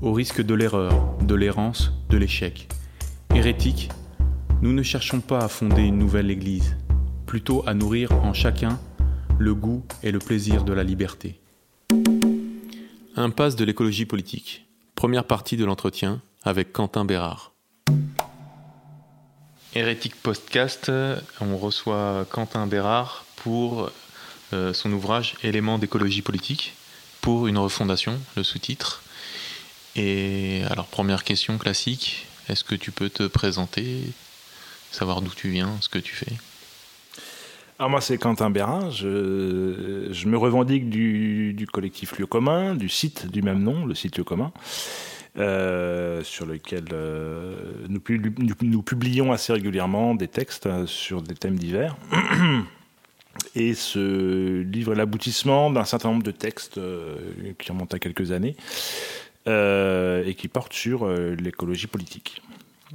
au risque de l'erreur, de l'errance, de l'échec. Hérétiques, nous ne cherchons pas à fonder une nouvelle Église, plutôt à nourrir en chacun le goût et le plaisir de la liberté. Impasse de l'écologie politique. Première partie de l'entretien avec Quentin Bérard. Hérétique Podcast, on reçoit Quentin Bérard pour euh, son ouvrage Éléments d'écologie politique pour une refondation, le sous-titre. Et alors, première question classique, est-ce que tu peux te présenter, savoir d'où tu viens, ce que tu fais? Alors moi c'est Quentin Bérin, je, me revendique du, collectif Lieu commun, du site du même nom, le site Lieu commun, euh, sur lequel euh, nous, publions assez régulièrement des textes sur des thèmes divers. Et ce livre est l'aboutissement d'un certain nombre de textes euh, qui remontent à quelques années et qui portent sur euh, l'écologie politique.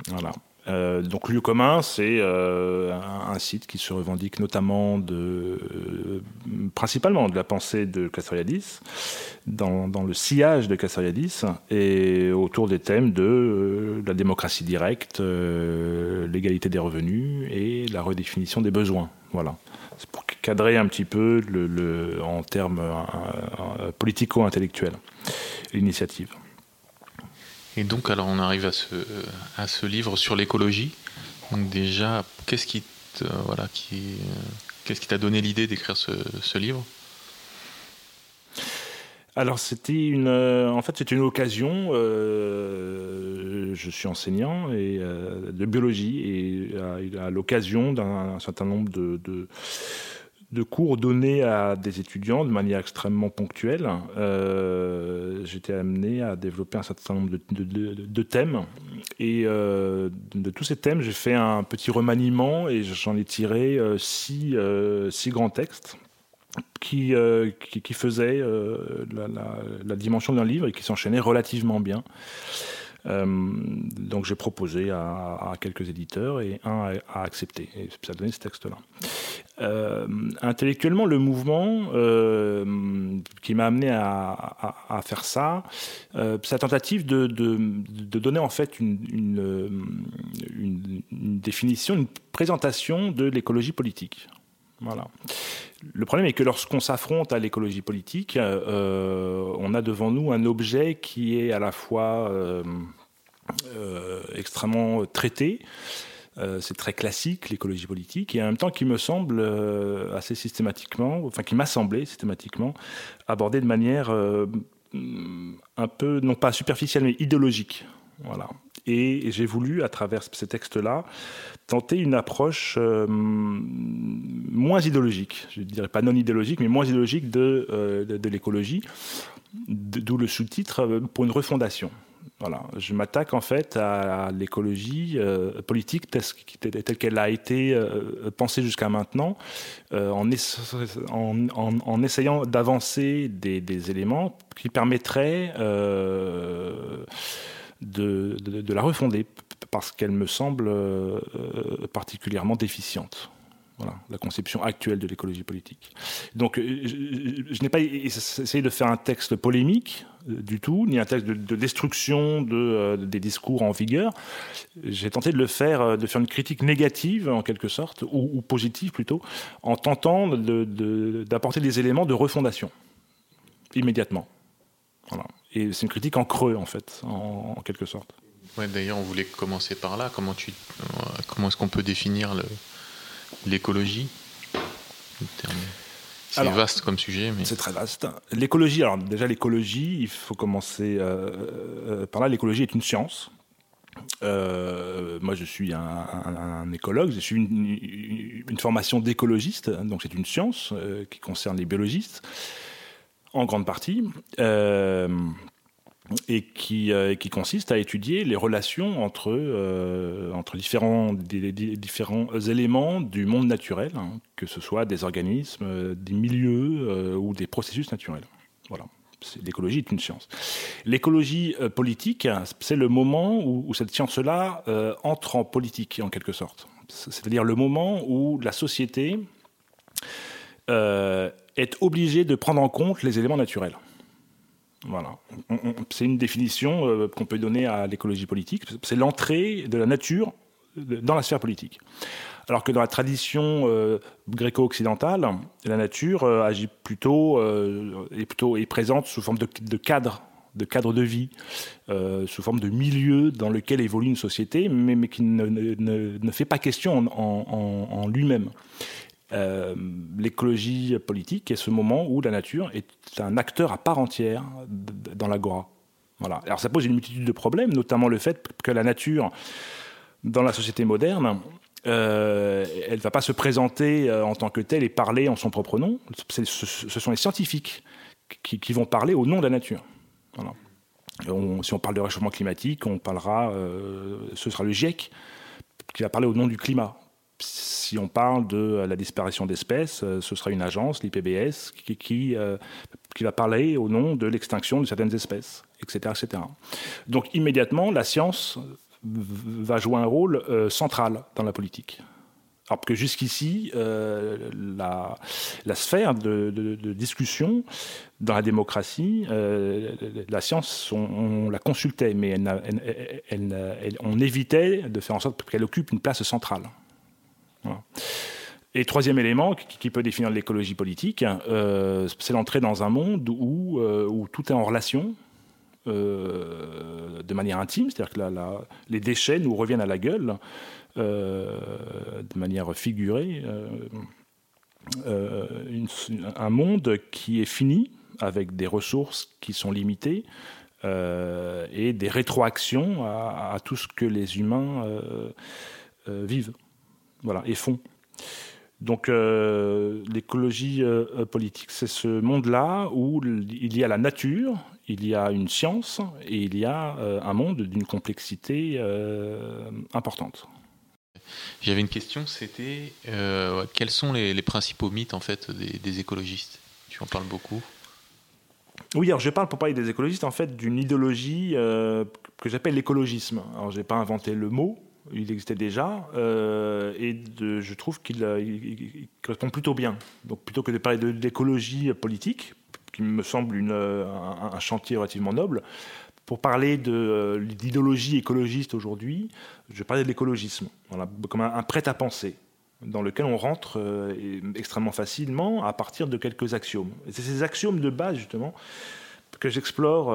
Voilà. Euh, donc lieu commun, c'est euh, un, site qui se revendique notamment de, euh, principalement de la pensée de Castoriadis, dans, le sillage de Castoriadis, et autour des thèmes de euh, la démocratie directe, l'égalité des revenus et la redéfinition des besoins. Voilà. C'est pour cadrer un petit peu le en termes politico-intellectuels l'initiative. Et donc, alors, on arrive à ce, livre sur l'écologie. Donc, déjà, qu'est-ce qui te, voilà, qui, qu'est-ce qui t'a donné l'idée d'écrire ce, livre? Alors c'était une, euh, en fait c'était une occasion. Euh, je suis enseignant et euh, de biologie et à, l'occasion d'un certain nombre de de cours donnés à des étudiants de manière extrêmement ponctuelle, euh, j'étais amené à développer un certain nombre de, thèmes. Et euh, de tous ces thèmes, j'ai fait un petit remaniement et j'en ai tiré euh, six, grands textes qui, faisaient la, dimension d'un livre et qui s'enchaînaient relativement bien. Euh, donc j'ai proposé à, quelques éditeurs et un a, accepté. Et ça a donné ce texte-là. Euh, intellectuellement, le mouvement euh, qui m'a amené à, faire ça, euh, sa tentative de, donner en fait une définition, une présentation de l'écologie politique. Voilà. Le problème est que lorsqu'on s'affronte à l'écologie politique, euh, on a devant nous un objet qui est à la fois euh, euh, extrêmement traité, euh, c'est très classique l'écologie politique, et en même temps qui me semble euh, assez systématiquement, enfin qui m'a semblé systématiquement abordé de manière euh, un peu, non pas superficielle, mais idéologique. Voilà. Et j'ai voulu, à travers ces textes-là, tenter une approche euh, moins idéologique, je ne dirais pas non idéologique, mais moins idéologique de, euh, de, l'écologie, d'où le sous-titre euh, pour une refondation. Voilà. Je m'attaque en fait à l'écologie politique telle, qu'elle a été pensée jusqu'à maintenant, en, essayant d'avancer des, éléments qui permettraient de, la refonder, parce qu'elle me semble particulièrement déficiente. Voilà, la conception actuelle de l'écologie politique. Donc, je, je, n'ai pas essayé de faire un texte polémique euh, du tout, ni un texte de, de destruction de, euh, des discours en vigueur. J'ai tenté de le faire, euh, de faire une critique négative en quelque sorte, ou, positive plutôt, en tentant d'apporter de, des éléments de refondation immédiatement. Voilà. Et c'est une critique en creux en fait, en, en quelque sorte. Ouais, D'ailleurs, on voulait commencer par là. Comment, tu, comment est-ce qu'on peut définir l'écologie? C'est vaste comme sujet. Mais... C'est très vaste. L'écologie, alors déjà l'écologie, il faut commencer par là. L'écologie est une science. Euh, moi, je suis un, écologue, je suis une, une formation d'écologiste, donc c'est une science euh, qui concerne les biologistes, en grande partie, euh, et qui, consiste à étudier les relations entre, entre différents, différents éléments du monde naturel, hein, que ce soit des organismes, des milieux ou des processus naturels. Voilà l'écologie est une science. L'écologie euh, politique, c'est le moment où, cette science-là euh, entre en politique, en quelque sorte. C'est-à-dire le moment où la société euh, est obligée de prendre en compte les éléments naturels. Voilà. C'est une définition qu'on peut donner à l'écologie politique. C'est l'entrée de la nature dans la sphère politique. Alors que dans la tradition euh, gréco-occidentale, la nature euh, agit plutôt, euh, est plutôt est présente sous forme de, cadre de cadre de vie, sous forme de milieu dans lequel évolue une société, mais, qui ne, fait pas question en, lui-même. L'écologie politique est ce moment où la nature est un acteur à part entière dans l'agora. Voilà. Alors ça pose une multitude de problèmes, notamment le fait que la nature, dans la société moderne, euh, elle ne va pas se présenter euh, en tant que telle et parler en son propre nom. Ce, sont les scientifiques qui, vont parler au nom de la nature. si on parle de réchauffement climatique, on parlera, euh, ce sera le GIEC qui va parler au nom du climat. Si on parle de la disparition d'espèces, ce sera une agence, l'IPBS, qui, qui, va parler au nom de l'extinction de certaines espèces, etc., etc. Donc immédiatement, la science va jouer un rôle euh, central dans la politique. Alors que jusqu'ici, euh, la, sphère de, discussion dans la démocratie, euh, la science, on, la consultait, mais on évitait de faire en sorte qu'elle occupe une place centrale. Et troisième élément qui, peut définir l'écologie politique, c'est l'entrée dans un monde où, où tout est en relation, euh, de manière intime, c'est-à-dire que les déchets nous reviennent à la gueule euh, de manière figurée. Euh, un monde qui est fini, avec des ressources qui sont limitées, et des rétroactions à, tout ce que les humains vivent voilà, et font. Donc l'écologie politique, c'est ce monde-là où il y a la nature il y a une science et il y a euh, un monde d'une complexité euh, importante. J'avais une question, c'était euh, quels sont les, principaux mythes en fait des, écologistes? Tu en parles beaucoup. Oui, alors je parle pour parler des écologistes en fait d'une idéologie que j'appelle l'écologisme. Alors j'ai pas inventé le mot, il existait déjà, et je trouve qu'il correspond plutôt bien. Donc plutôt que de parler de l'écologie politique, qui me semble euh, un, chantier relativement noble. Pour parler de euh, l'idéologie écologiste aujourd'hui, je parlais de l'écologisme, comme un, prêt-à-penser dans lequel on rentre euh, extrêmement facilement à partir de quelques axiomes. c'est ces axiomes de base, justement, que j'explore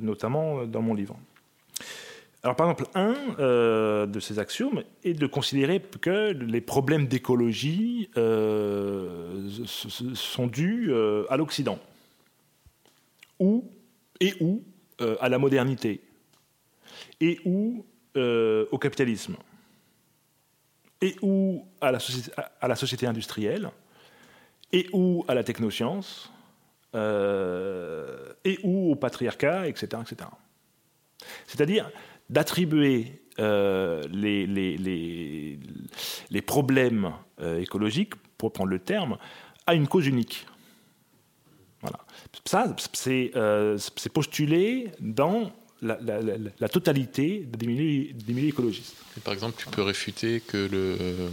notamment dans mon livre. Alors, par exemple, un de ces axiomes est de considérer que les problèmes d'écologie sont dus à l'Occident et ou euh, à la modernité et ou euh, au capitalisme et ou à la, société, à la société industrielle et ou à la technoscience euh, et ou au patriarcat, etc. etc. C'est-à-dire d'attribuer les, les, les, les, problèmes écologiques, pour prendre le terme, à une cause unique. Voilà. Ça, euh, c'est postulé dans la, totalité des milieux, des milieux écologistes. par exemple, tu peux réfuter que, le,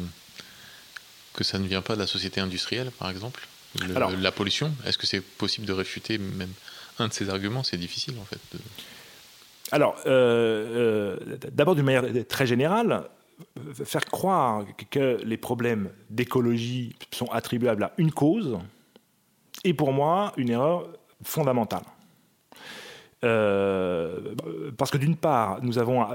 que ça ne vient pas de la société industrielle, par exemple La pollution Est-ce que c'est possible de réfuter même un de ces arguments? C'est difficile, en fait. Alors, euh, euh, d'abord, d'une manière très générale, faire croire que les problèmes d'écologie sont attribuables à une cause, est pour moi une erreur fondamentale. parce que d'une part, nous avons,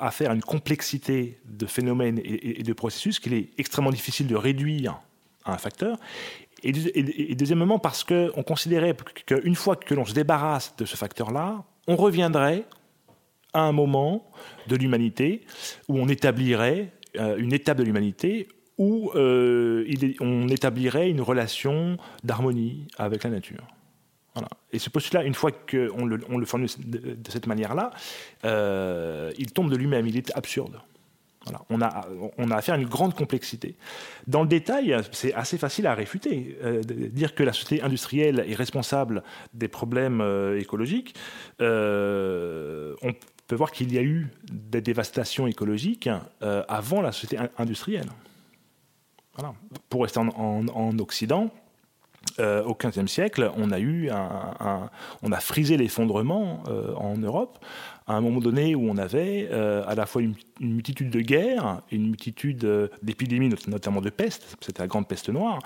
affaire à une complexité de phénomènes et, de processus qu'il est extrêmement difficile de réduire à un facteur. Et, et deuxièmement, parce qu'on considérait qu'une fois que l'on se débarrasse de ce facteur-là, on reviendrait à un moment de l'humanité où on établirait une étape de l'humanité où euh, on établirait une relation d'harmonie avec la nature. Et ce postulat, une fois qu'on le, le formule de, cette manière-là, euh, il tombe de lui-même, il est absurde. On, a, affaire à une grande complexité. Dans le détail, c'est assez facile à réfuter. Euh, dire que la société industrielle est responsable des problèmes écologiques, on peut voir qu'il y a eu des dévastations écologiques avant la société industrielle. Pour rester en, Occident, euh, au XVe siècle, on a frisé l'effondrement euh, en Europe à un moment donné où on avait euh, à la fois une, multitude de guerres, une multitude d'épidémies, notamment de peste, c'était la grande peste noire,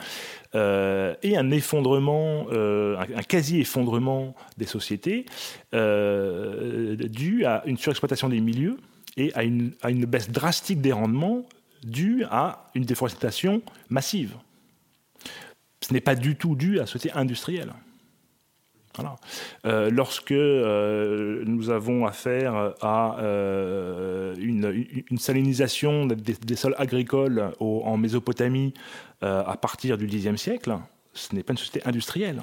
et un effondrement, un, quasi-effondrement des sociétés dû à une surexploitation des milieux et à une, à une baisse drastique des rendements dû à une déforestation massive. Ce n'est pas du tout dû à la société industrielle. Euh, lorsque euh, nous avons affaire à euh, une, salinisation des, sols agricoles en Mésopotamie à partir du Xe siècle, ce n'est pas une société industrielle.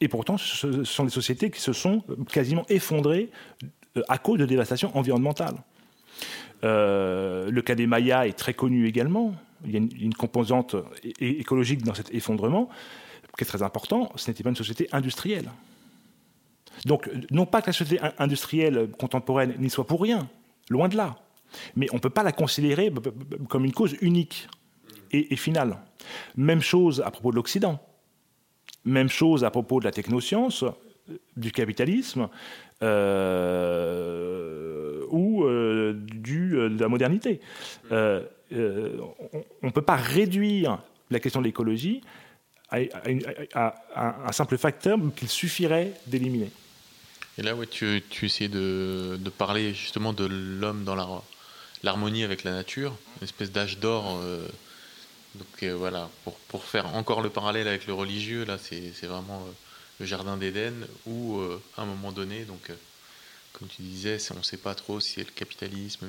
Et pourtant, ce sont des sociétés qui se sont quasiment effondrées à cause de dévastation environnementale. Euh, le cas des Mayas est très connu également. Il y a une, composante écologique dans cet effondrement qui est très important. Ce n'était pas une société industrielle. Donc, non pas que la société industrielle contemporaine n'y soit pour rien, loin de là. Mais on ne peut pas la considérer comme une cause unique et, finale. Même chose à propos de l'Occident. Même chose à propos de la technoscience, du capitalisme. Euh, ou euh, euh, de la modernité. Euh, on ne peut pas réduire la question de l'écologie à, un simple facteur qu'il suffirait d'éliminer. Et là, ouais, tu, tu essayes de, parler justement de l'homme dans l'harmonie avec la nature, une espèce d'âge d'or. donc voilà, pour, pour, faire encore le parallèle avec le religieux, là, c'est vraiment le jardin d'Éden, où à un moment donné, donc comme tu disais, on ne sait pas trop si c'est le capitalisme,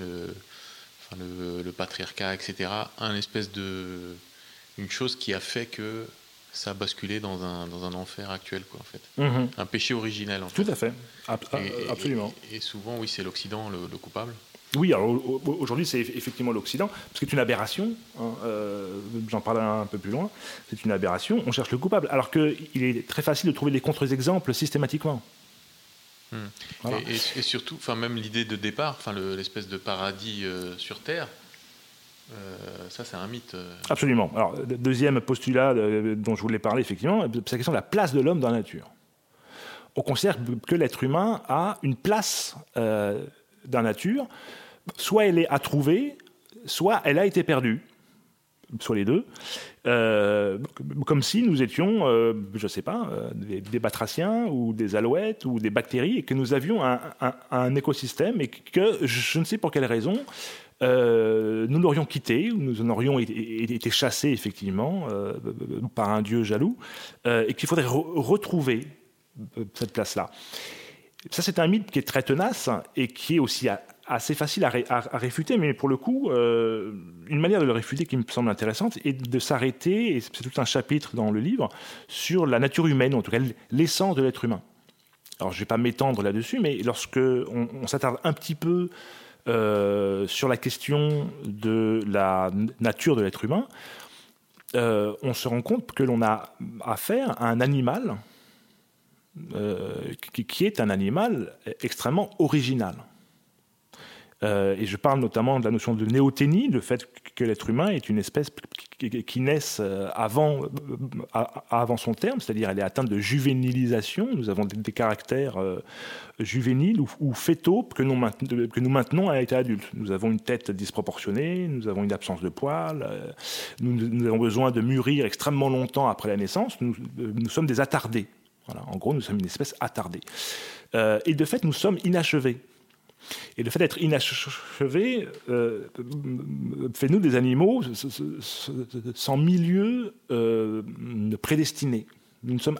patriarcat, etc. Un espèce de. une chose qui a fait que ça a basculé dans un, dans un enfer actuel, quoi, en fait. Mhm. Un péché originel, en Tout à fait, absolument. Et, souvent, oui, c'est l'Occident le, coupable. Oui, alors aujourd'hui c'est effectivement l'Occident, parce que c'est une aberration, hein, euh, j'en parlerai un peu plus loin, c'est une aberration, on cherche le coupable, alors qu'il est très facile de trouver des contre-exemples systématiquement. Et, surtout, enfin même l'idée de départ, enfin l'espèce de paradis euh, sur Terre, euh, ça c'est un mythe. Euh. Absolument. Alors deuxième postulat dont je voulais parler effectivement, c'est la question de la place de l'homme dans la nature. On considère que l'être humain a une place dans la nature, soit elle est à trouver, soit elle a été perdue soit les deux, euh, comme si nous étions, euh, je ne sais pas, euh, des, batraciens ou des alouettes ou des bactéries et que nous avions un, écosystème et que je ne sais pour quelle raison nous l'aurions quitté ou nous en aurions été, chassés effectivement par un dieu jaloux et qu'il faudrait retrouver cette place-là. Ça, c'est un mythe qui est très tenace et qui est aussi assez facile à, réfuter, mais pour le coup, euh, une manière de le réfuter qui me semble intéressante est de s'arrêter, et c'est tout un chapitre dans le livre, sur la nature humaine, en tout cas l'essence de l'être humain. Alors je ne vais pas m'étendre là-dessus, mais lorsque on, s'attarde un petit peu euh, sur la question de la nature de l'être humain, euh, on se rend compte que l'on a affaire à un animal qui, est un animal extrêmement original. Euh, et je parle notamment de la notion de néothénie, le fait que l'être humain est une espèce qui, naît euh, avant, euh, avant son terme, c'est-à-dire elle est atteinte de juvénilisation. Nous avons des, caractères juvéniles ou, ou, fétaux que nous, maintenons à l'état adulte. Nous avons une tête disproportionnée, nous avons une absence de poils, nous, avons besoin de mûrir extrêmement longtemps après la naissance. Nous, sommes des attardés en gros, nous sommes une espèce attardée. et de fait, nous sommes inachevés. Et le fait d'être inachevé fait nous des animaux sans milieu prédestiné. Nous ne sommes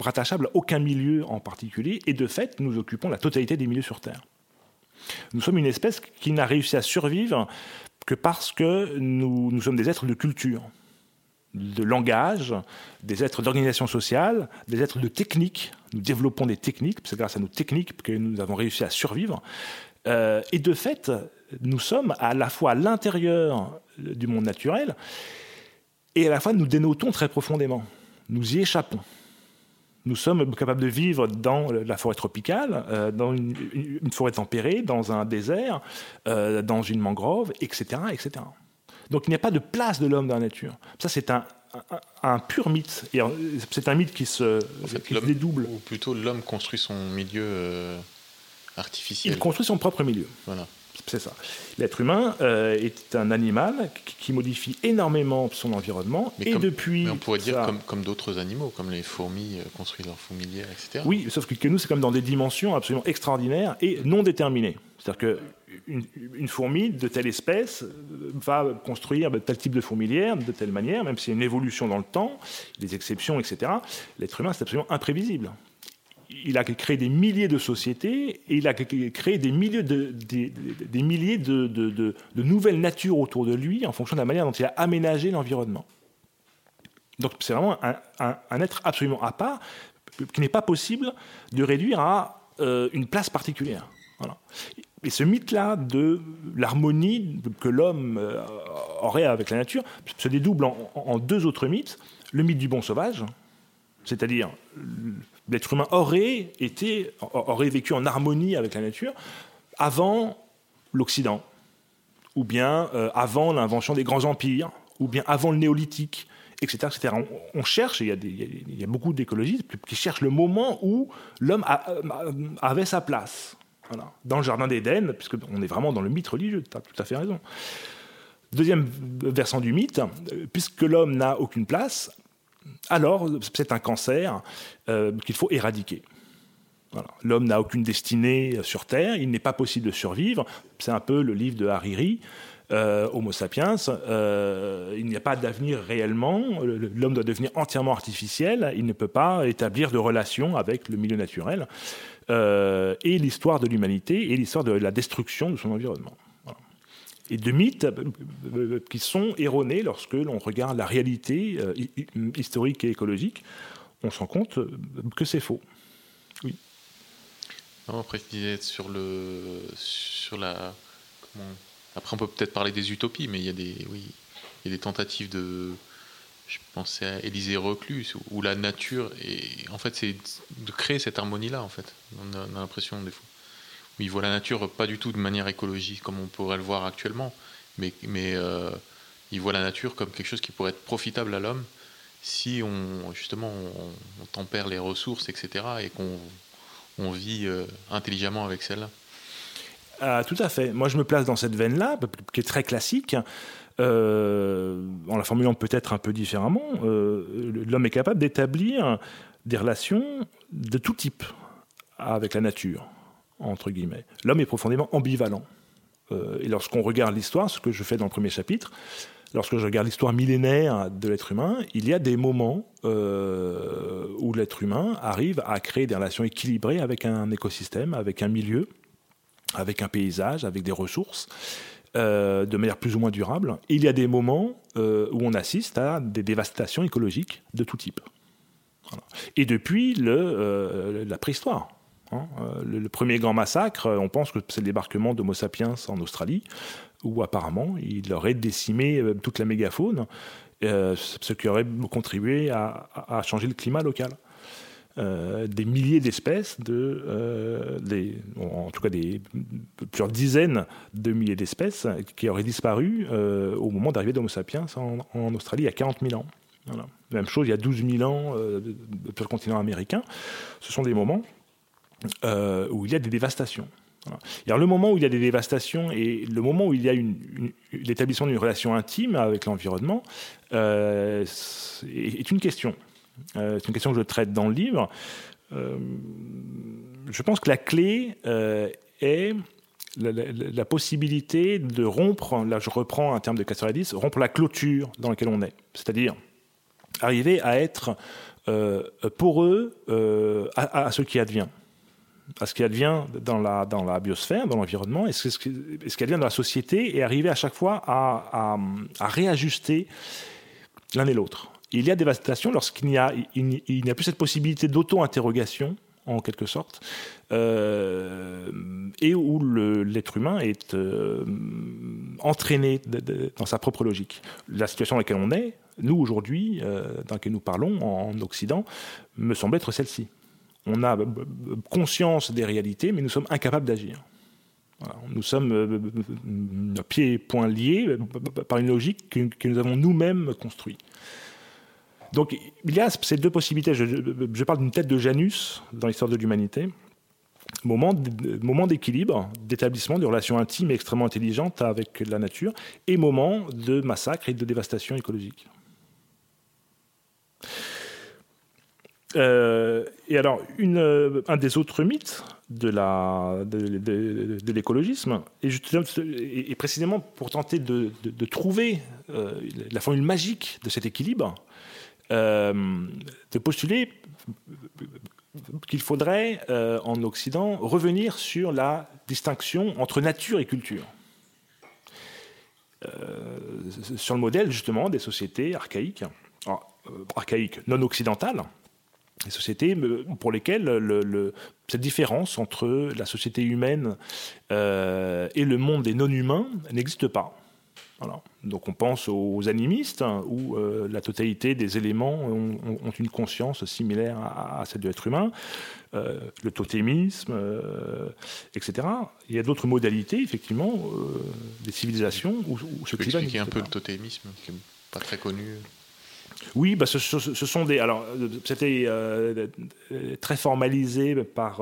rattachables à aucun milieu en particulier, et de fait, nous occupons la totalité des milieux sur Terre. Nous sommes une espèce qui n'a réussi à survivre que parce que nous, nous sommes des êtres de culture, de langage, des êtres d'organisation sociale, des êtres de technique. Nous développons des techniques, c'est grâce à nos techniques que nous avons réussi à survivre. Euh, et de fait, nous sommes à la fois à l'intérieur du monde naturel et à la fois nous dénotons très profondément. Nous y échappons. Nous sommes capables de vivre dans la forêt tropicale, euh, dans une, forêt tempérée, dans un désert, euh, dans une mangrove, etc., etc. Donc il n'y a pas de place de l'homme dans la nature. Ça, c'est un, un, pur mythe. C'est un mythe qui se, dédouble. Ou plutôt, l'homme construit son milieu euh, artificiel. Il construit son propre milieu. Voilà c'est ça. L'être humain euh, est un animal qui modifie énormément son environnement. et depuis. on pourrait dire comme, d'autres animaux, comme les fourmis euh, construisent leur fourmilière, etc. Oui, sauf que, nous, c'est comme dans des dimensions absolument extraordinaires et non déterminées. C'est-à-dire qu'une une fourmi de telle espèce euh, va construire tel type de fourmilière de telle manière, même s'il y a une évolution dans le temps, des exceptions, etc. L'être humain, c'est absolument imprévisible il a créé des milliers de sociétés et il a créé des milliers de, nouvelles natures autour de lui en fonction de la manière dont il a aménagé l'environnement. Donc c'est vraiment un, être absolument à part qui n'est pas possible de réduire à euh, une place particulière. Et ce mythe-là de l'harmonie que l'homme euh, aurait avec la nature se dédouble en deux autres mythes. Le mythe du bon sauvage, c'est-à-dire l'être humain aurait été, aurait vécu en harmonie avec la nature avant l'Occident, ou bien euh, avant l'invention des grands empires, ou bien avant le néolithique, etc. etc. On, cherche, il y, a il y, a beaucoup d'écologistes qui cherchent le moment où l'homme avait sa place. Dans le jardin d'Éden, puisqu'on est vraiment dans le mythe religieux, tu as tout à fait raison. Deuxième versant du mythe, puisque l'homme n'a aucune place, alors c'est un cancer euh, qu'il faut éradiquer. L'homme n'a aucune destinée sur Terre, il n'est pas possible de survivre. C'est un peu le livre de Hariri, euh, Homo sapiens. Euh, il n'y a pas d'avenir réellement. L'homme doit devenir entièrement artificiel. Il ne peut pas établir de relation avec le milieu naturel. et l'histoire de l'humanité et l'histoire de la destruction de son environnement et de mythes euh, euh, qui sont erronés lorsque l'on regarde la réalité euh, historique et écologique. On se rend compte que c'est faux. Oui. après, sur, le, sur la. après, on peut peut-être parler des utopies, mais il y a des, oui, il y a des tentatives de. Je pensais à Élisée Reclus, où la nature, et en fait, c'est de créer cette harmonie-là, en fait. On a, on a l'impression, des fois il voit la nature pas du tout de manière écologique comme on pourrait le voir actuellement, mais, mais euh, il voit la nature comme quelque chose qui pourrait être profitable à l'homme si on justement on, tempère les ressources, etc., et qu'on on vit euh, intelligemment avec celle-là. Ah, tout à fait. Moi, je me place dans cette veine-là, qui est très classique. Euh, en la formulant peut-être un peu différemment, l'homme est capable d'établir des relations de tout type avec la nature entre guillemets. L'homme est profondément ambivalent. Euh, et lorsqu'on regarde l'histoire, ce que je fais dans le premier chapitre, lorsque je regarde l'histoire millénaire de l'être humain, il y a des moments euh, où l'être humain arrive à créer des relations équilibrées avec un écosystème, avec un milieu, avec un paysage, avec des ressources, euh, de manière plus ou moins durable. Il y a des moments où on assiste à des dévastations écologiques de tout type. Et depuis la préhistoire, Hein, euh, le, premier grand massacre, euh, on pense que c'est le débarquement d'Homo sapiens en Australie, où apparemment il aurait décimé euh, toute la mégafaune, ce qui aurait contribué à, changer le climat local. des milliers d'espèces, de, en tout cas des, plusieurs dizaines de milliers d'espèces qui auraient disparu au moment d'arrivée d'Homo sapiens en, Australie il y a 40 000 ans. Même chose il y a 12 000 ans sur le continent américain. Ce sont des moments euh, où il y a des dévastations. Alors, le moment où il y a des dévastations et le moment où il y a l'établissement d'une relation intime avec l'environnement euh, est une question. c'est une question que je traite dans le livre. je pense que la clé est la, possibilité de rompre, là je reprends un terme de Castoriadis, rompre la clôture dans laquelle on est. C'est-à-dire arriver à être euh, poreux euh, à, ce qui advient. À ce qui advient dans la, dans la biosphère, dans l'environnement, et ce, qui, advient dans la société, et arriver à chaque fois à, réajuster l'un et l'autre. Il y a dévastation lorsqu'il n'y a, il, a plus cette possibilité d'auto-interrogation en quelque sorte, euh, et où l'être humain est euh, entraîné dans sa propre logique. La situation dans laquelle on est, nous aujourd'hui, euh, dans laquelle nous parlons en Occident, me semble être celle-ci. On a conscience des réalités, mais nous sommes incapables d'agir. Nous sommes pieds et poings liés par une logique que, que nous avons nous-mêmes construite. Donc il y a ces deux possibilités. Je, parle d'une tête de Janus dans l'histoire de l'humanité. Moment, moment d'équilibre, d'établissement de relations intimes et extrêmement intelligentes avec la nature, et moment de massacre et de dévastation écologique. Euh, et alors, une, un des autres mythes de, l'écologisme, et, précisément pour tenter de, trouver euh, la formule magique de cet équilibre, euh, de postuler qu'il faudrait euh, en Occident revenir sur la distinction entre nature et culture. Euh, sur le modèle justement des sociétés archaïques, archaïques non occidentales, des sociétés pour lesquelles le, cette différence entre la société humaine et le monde des non-humains n'existe pas. Donc on pense aux animistes, hein, où euh, la totalité des éléments ont, une conscience similaire à, celle de l'être humain, euh, le totémisme, euh, etc. Il y a d'autres modalités, effectivement, des civilisations où, où ce climat... expliquer un peu le totémisme, qui n'est pas très connu oui, bah ce, sont des. Alors, c'était très formalisé par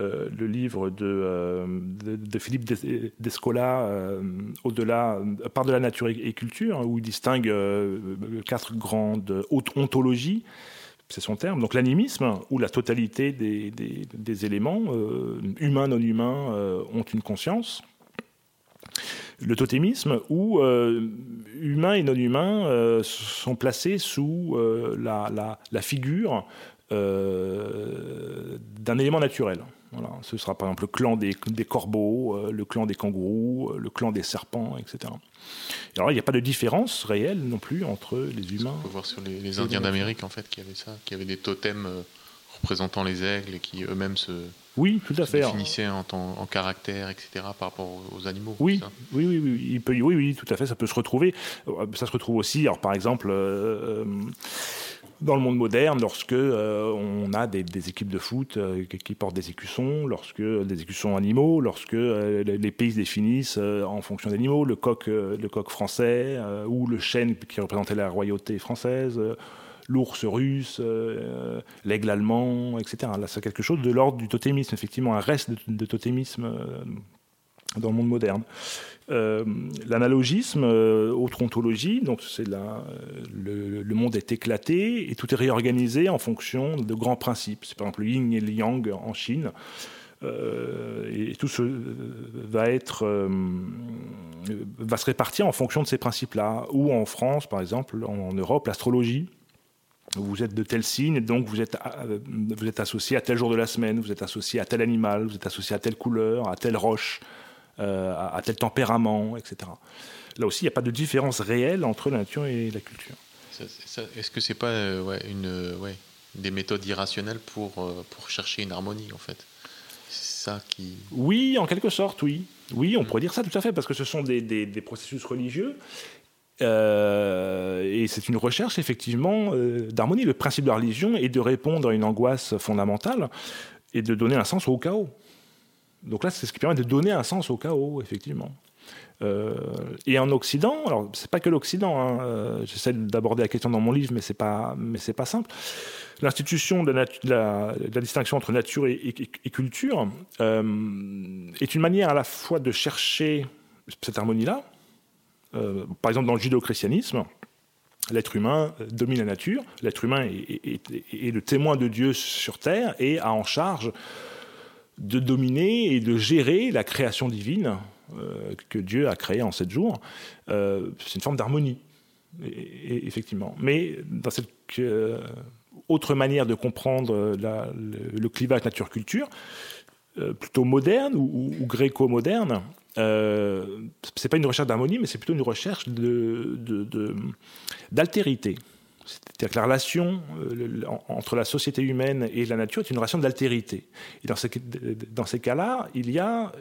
euh, le livre de, euh, de, Philippe Descola, euh, au-delà, par de la nature et, culture, hein, où il distingue quatre grandes ontologies c'est son terme, donc l'animisme, où la totalité des, des, éléments, humains, non humains, ont une conscience. Le totémisme, où humains et non humains sont placés sous la, la, la, figure d'un élément naturel. Ce sera par exemple le clan des, corbeaux, euh, le clan des kangourous, euh, le clan des serpents, etc. alors il n'y a pas de différence réelle non plus entre les humains. On peut voir sur les, Indiens d'Amérique en fait qui avaient ça, qui avaient des totems euh, représentant les aigles et qui eux-mêmes se, oui, tout à fait. définissaient en, en, caractère, etc. par rapport aux animaux. Oui, oui, oui, oui, il peut, oui, oui, tout à fait. Ça peut se retrouver. Ça se retrouve aussi. Alors par exemple dans le monde moderne, lorsque euh, on a des, équipes de foot euh, qui portent des écussons, lorsque des écussons animaux, lorsque euh, les pays se définissent en fonction d'animaux, le coq, le coq français ou le chêne qui représentait la royauté française, l'ours russe, l'aigle allemand, etc. Là, c'est quelque chose de l'ordre du totémisme, effectivement, un reste de totémisme dans le monde moderne. Euh, l'analogisme, euh, autre ontologie, donc c'est là, le, monde est éclaté et tout est réorganisé en fonction de grands principes. C'est par exemple le yin et le yang en Chine. Euh, et tout ce va être va se répartir en fonction de ces principes-là. Ou en France, par exemple, en, Europe, l'astrologie. Vous êtes de tel signe, donc vous êtes, vous êtes associé à tel jour de la semaine, vous êtes associé à tel animal, vous êtes associé à telle couleur, à telle roche, euh, à, tel tempérament, etc. Là aussi, il n'y a pas de différence réelle entre la nature et la culture. Est-ce que c'est pas euh, ouais, une, euh, ouais, des méthodes irrationnelles pour, pour chercher une harmonie, en fait? Ça qui... Oui, en quelque sorte, oui. Oui, on mm. pourrait dire ça tout à fait, parce que ce sont des, des, processus religieux. Et c'est une recherche effectivement d'harmonie. Le principe de la religion est de répondre à une angoisse fondamentale et de donner un sens au chaos. Donc là, c'est ce qui permet de donner un sens au chaos, effectivement. Euh, et en Occident, alors c'est pas que l'Occident, hein, euh, j'essaie d'aborder la question dans mon livre, mais c'est pas, pas simple. L'institution de, la, distinction entre nature et, culture euh, est une manière à la fois de chercher cette harmonie-là. Par exemple, dans le judéo-christianisme, L'être humain domine la nature, l'être humain est, le témoin de Dieu sur Terre et a en charge de dominer et de gérer la création divine euh, que Dieu a créée en sept jours. Euh, c'est une forme d'harmonie, effectivement. Mais dans cette euh, autre manière de comprendre le, clivage nature-culture, plutôt moderne ou, gréco-moderne, euh, c'est pas une recherche d'harmonie, mais c'est plutôt une recherche d'altérité. De, c'est-à-dire que la relation euh, entre la société humaine et la nature est une relation d'altérité. Et dans ces, dans ces cas-là, il y a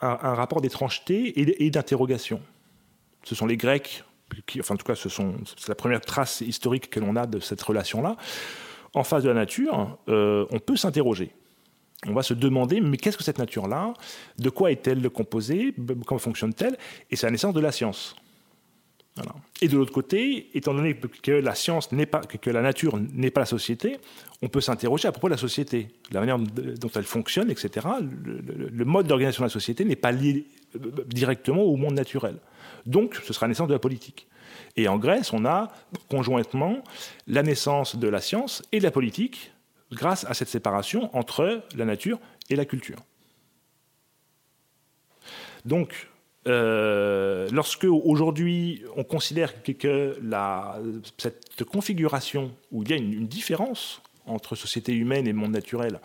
un, rapport d'étrangeté et, d'interrogation. Ce sont les Grecs, enfin en tout cas, c'est la première trace historique que l'on a de cette relation-là. En face de la nature, euh, on peut s'interroger on va se demander, mais qu'est-ce que cette nature-là? De quoi est-elle composée? Comment fonctionne-t-elle? Et c'est la naissance de la science. Et de l'autre côté, étant donné que la science n'est pas, que la nature n'est pas la société, on peut s'interroger à propos de la société, la manière dont elle fonctionne, etc. Le, mode d'organisation de la société n'est pas lié euh, directement au monde naturel. Donc, ce sera la naissance de la politique. Et en Grèce, on a conjointement la naissance de la science et de la politique, grâce à cette séparation entre la nature et la culture. Donc, euh, lorsque aujourd'hui on considère que, cette configuration où il y a une, différence entre société humaine et monde naturel,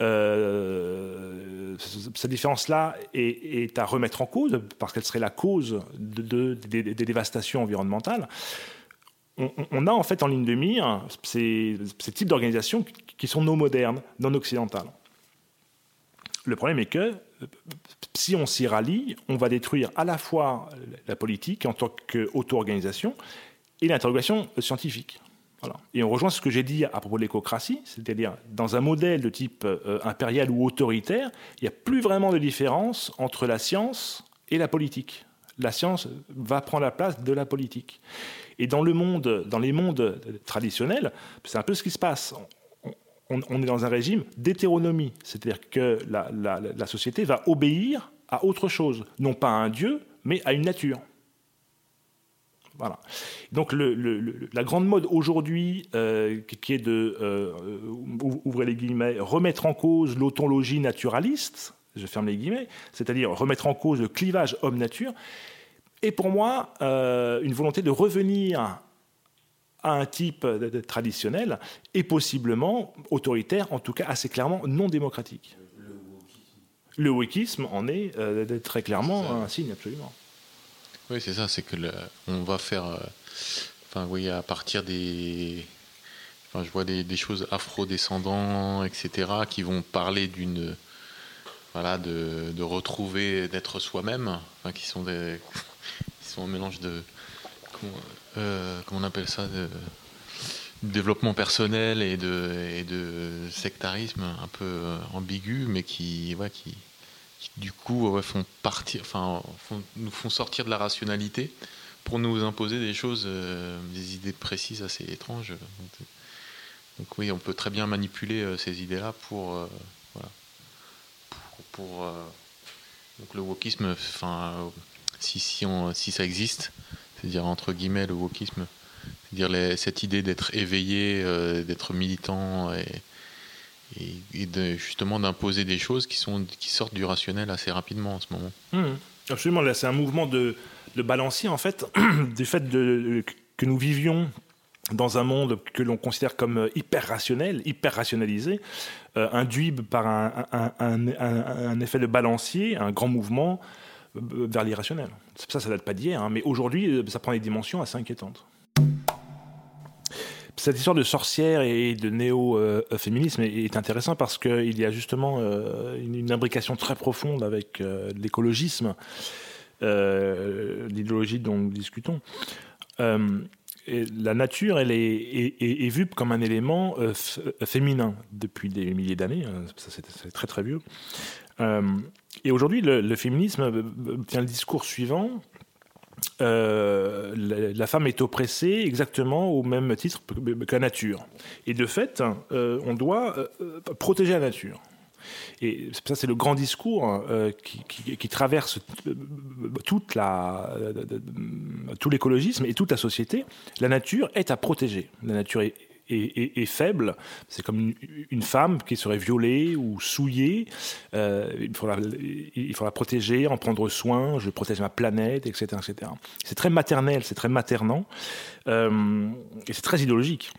euh, cette différence-là est, à remettre en cause parce qu'elle serait la cause des dévastations environnementales on, a en fait en ligne de mire ces, types d'organisations qui sont non modernes, non occidentales. Le problème est que si on s'y rallie, on va détruire à la fois la politique en tant qu'auto-organisation et l'interrogation scientifique. Et on rejoint ce que j'ai dit à propos de l'écocratie, c'est-à-dire dans un modèle de type euh, impérial ou autoritaire, il n'y a plus vraiment de différence entre la science et la politique. La science va prendre la place de la politique. Et dans, le monde, dans les mondes traditionnels, c'est un peu ce qui se passe. On, est dans un régime d'hétéronomie, c'est-à-dire que la, société va obéir à autre chose, non pas à un dieu, mais à une nature. Voilà. Donc la grande mode aujourd'hui, euh, qui est de, euh, les guillemets, remettre en cause l'autologie naturaliste, je ferme les guillemets, c'est-à-dire remettre en cause le clivage homme-nature, et pour moi euh, une volonté de revenir à un type traditionnel et possiblement autoritaire, en tout cas assez clairement non démocratique. Le wokisme en est euh, très clairement un signe, absolument. Oui, c'est ça, c'est que on va faire. Euh, enfin, oui, à partir des. Enfin, je vois des, des choses afro-descendants, etc., qui vont parler d'une. Voilà, de, de retrouver, d'être soi-même, enfin, qui sont des un mélange de. Euh, comment, on appelle ça de, développement personnel et de, sectarisme un peu euh, ambigu, mais qui, ouais, qui, du coup font partir, enfin, nous font sortir de la rationalité pour nous imposer des choses, euh, des idées précises assez étranges. Donc, oui, on peut très bien manipuler ces idées-là pour, voilà, le wokisme, si, ça existe, c'est-à-dire entre guillemets le wokisme, c'est-à-dire cette idée d'être éveillé, euh, d'être militant et, justement d'imposer des choses qui, sortent du rationnel assez rapidement en ce moment. Mmh. absolument, c'est un mouvement de, balancier en fait, du fait que nous vivions dans un monde que l'on considère comme hyper rationnel, hyper rationalisé, euh, induit par un, effet de balancier, un grand mouvement vers l'irrationnel. Ça, ça date pas d'hier, hein, mais aujourd'hui, euh, ça prend des dimensions assez inquiétantes. Cette histoire de sorcière et de néo-féminisme est intéressant parce qu'il y a justement euh, une imbrication très profonde avec euh, l'écologisme, l'idéologie dont nous discutons. la nature, elle est, vue comme un élément féminin depuis des milliers d'années. Hein, ça, c'est très très vieux. Et aujourd'hui, le, féminisme euh, tient le discours suivant. Euh, la, femme est oppressée exactement au même titre que la nature. Et de fait, euh, on doit protéger la nature. Et ça, c'est le grand discours euh, qui, traverse euh, toute la, tout l'écologisme et toute la société. La nature est à protéger. La nature est, est, faible. C'est comme une, femme qui serait violée ou souillée. Euh, il, faut la, il faut la protéger, en prendre soin. Je protège ma planète, etc. etc. C'est très maternel, c'est très maternant. et c'est très idéologique.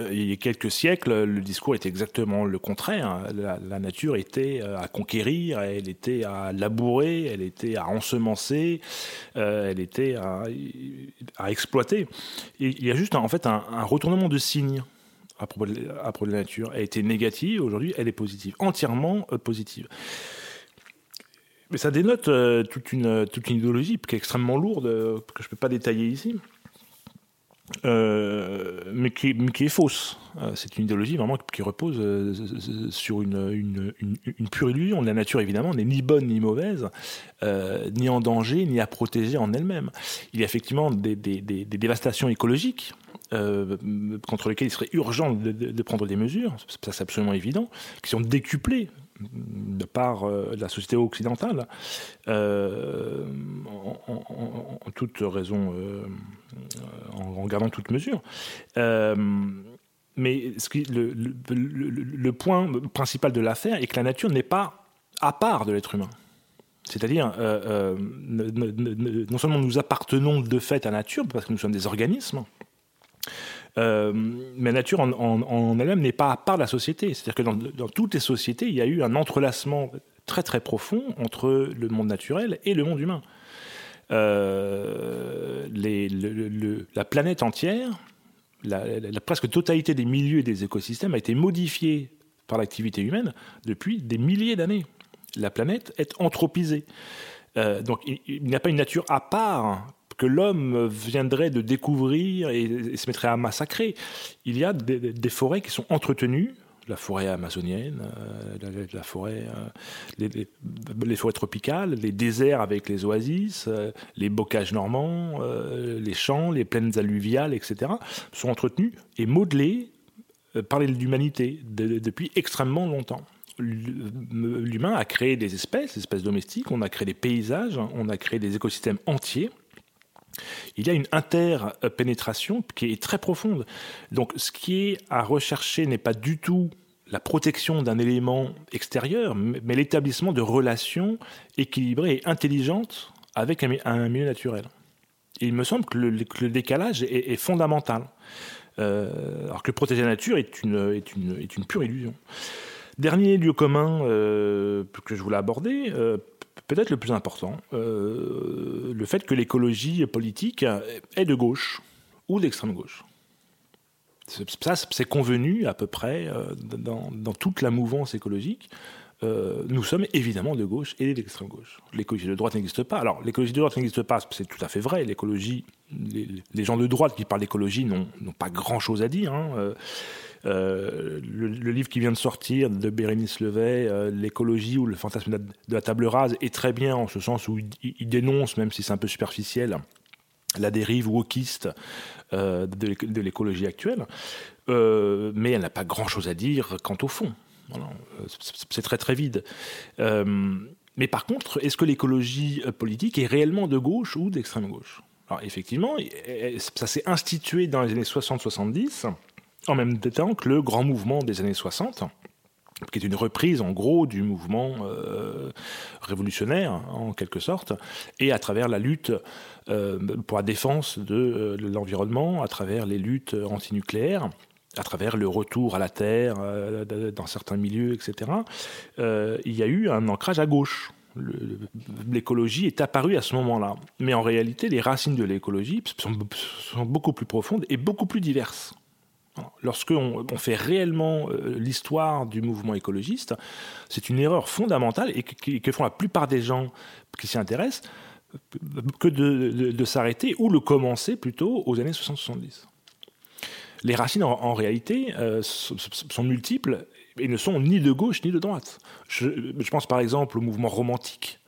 Euh, il y a quelques siècles, le discours était exactement le contraire. La, nature était euh, à conquérir, elle était à labourer, elle était à ensemencer, euh, elle était à, exploiter. il y a juste en fait un, retournement de signe à propos de, la nature. Elle était négative, aujourd'hui elle est positive, entièrement positive. Mais ça dénote toute, une, toute une idéologie qui est extrêmement lourde, que je ne peux pas détailler ici. Euh, mais, qui, est fausse. Euh, c'est une idéologie vraiment qui repose euh, sur une, une, pure illusion. La nature, évidemment, n'est ni bonne ni mauvaise, ni en danger, ni à protéger en elle-même. Il y a effectivement des, dévastations écologiques. contre lesquelles il serait urgent de, de prendre des mesures, ça c'est absolument évident, qui sont décuplées de par euh, la société occidentale, euh, en, toute raison, euh, en, gardant toute mesure. mais le, le, point principal de l'affaire est que la nature n'est pas à part de l'être humain. C'est-à-dire, non seulement nous appartenons de fait à la nature, parce que nous sommes des organismes, euh, mais nature en, elle-même n'est pas à part de la société. C'est-à-dire que dans, toutes les sociétés, il y a eu un entrelacement très très profond entre le monde naturel et le monde humain. Euh, la planète entière, la, presque totalité des milieux et des écosystèmes a été modifiée par l'activité humaine depuis des milliers d'années. La planète est anthropisée. Euh, donc il n'y a pas une nature à part que l'homme viendrait de découvrir et, se mettrait à massacrer. Il y a des, forêts qui sont entretenues, la forêt amazonienne, euh, la, forêt, euh, les, forêts tropicales, les déserts avec les oasis, euh, les bocages normands, les champs, les plaines alluviales, etc., sont entretenus et modelés par l'humanité depuis extrêmement longtemps l'humain a créé des espèces, des espèces domestiques, on a créé des paysages, on a créé des écosystèmes entiers il y a une interpénétration qui est très profonde. Donc ce qui est à rechercher n'est pas du tout la protection d'un élément extérieur, mais l'établissement de relations équilibrées et intelligentes avec un, milieu naturel. il me semble que le, décalage est, fondamental. Euh, alors que protéger la nature est une, est une, est une pure illusion. Dernier lieu commun euh, que je voulais aborder, euh, peut-être le plus important, euh, le fait que l'écologie politique est de gauche ou d'extrême gauche. Ça, c'est convenu à peu près euh, dans, toute la mouvance écologique. Euh, nous sommes évidemment de gauche et d'extrême gauche. L'écologie de droite n'existe pas. Alors, l'écologie de droite n'existe pas, c'est tout à fait vrai. L'écologie, les, gens de droite qui parlent d'écologie n'ont pas grand-chose à dire. Hein. Euh, le, livre qui vient de sortir de Bérénice Levet, euh, L'écologie ou le fantasme de la, table rase, est très bien en ce sens où il, dénonce, même si c'est un peu superficiel, la dérive wokiste euh, de l'écologie actuelle, mais elle n'a pas grand-chose à dire quant au fond. C'est très très vide. mais par contre, est-ce que l'écologie politique est réellement de gauche ou d'extrême gauche? Alors effectivement, ça s'est institué dans les années 60-70 en même temps que le grand mouvement des années 60, qui est une reprise en gros du mouvement euh, révolutionnaire en quelque sorte, et à travers la lutte euh, pour la défense de, euh, de l'environnement, à travers les luttes antinucléaires, à travers le retour à la Terre dans certains milieux, etc., il y a eu un ancrage à gauche. L'écologie est apparue à ce moment-là. Mais en réalité, les racines de l'écologie sont beaucoup plus profondes et beaucoup plus diverses. Lorsqu'on on fait réellement euh, l'histoire du mouvement écologiste, c'est une erreur fondamentale et que, font la plupart des gens qui s'y intéressent que de, s'arrêter ou le commencer plutôt aux années 60-70. Les racines, en, réalité, euh, sont multiples et ne sont ni de gauche ni de droite. Je, pense par exemple au mouvement romantique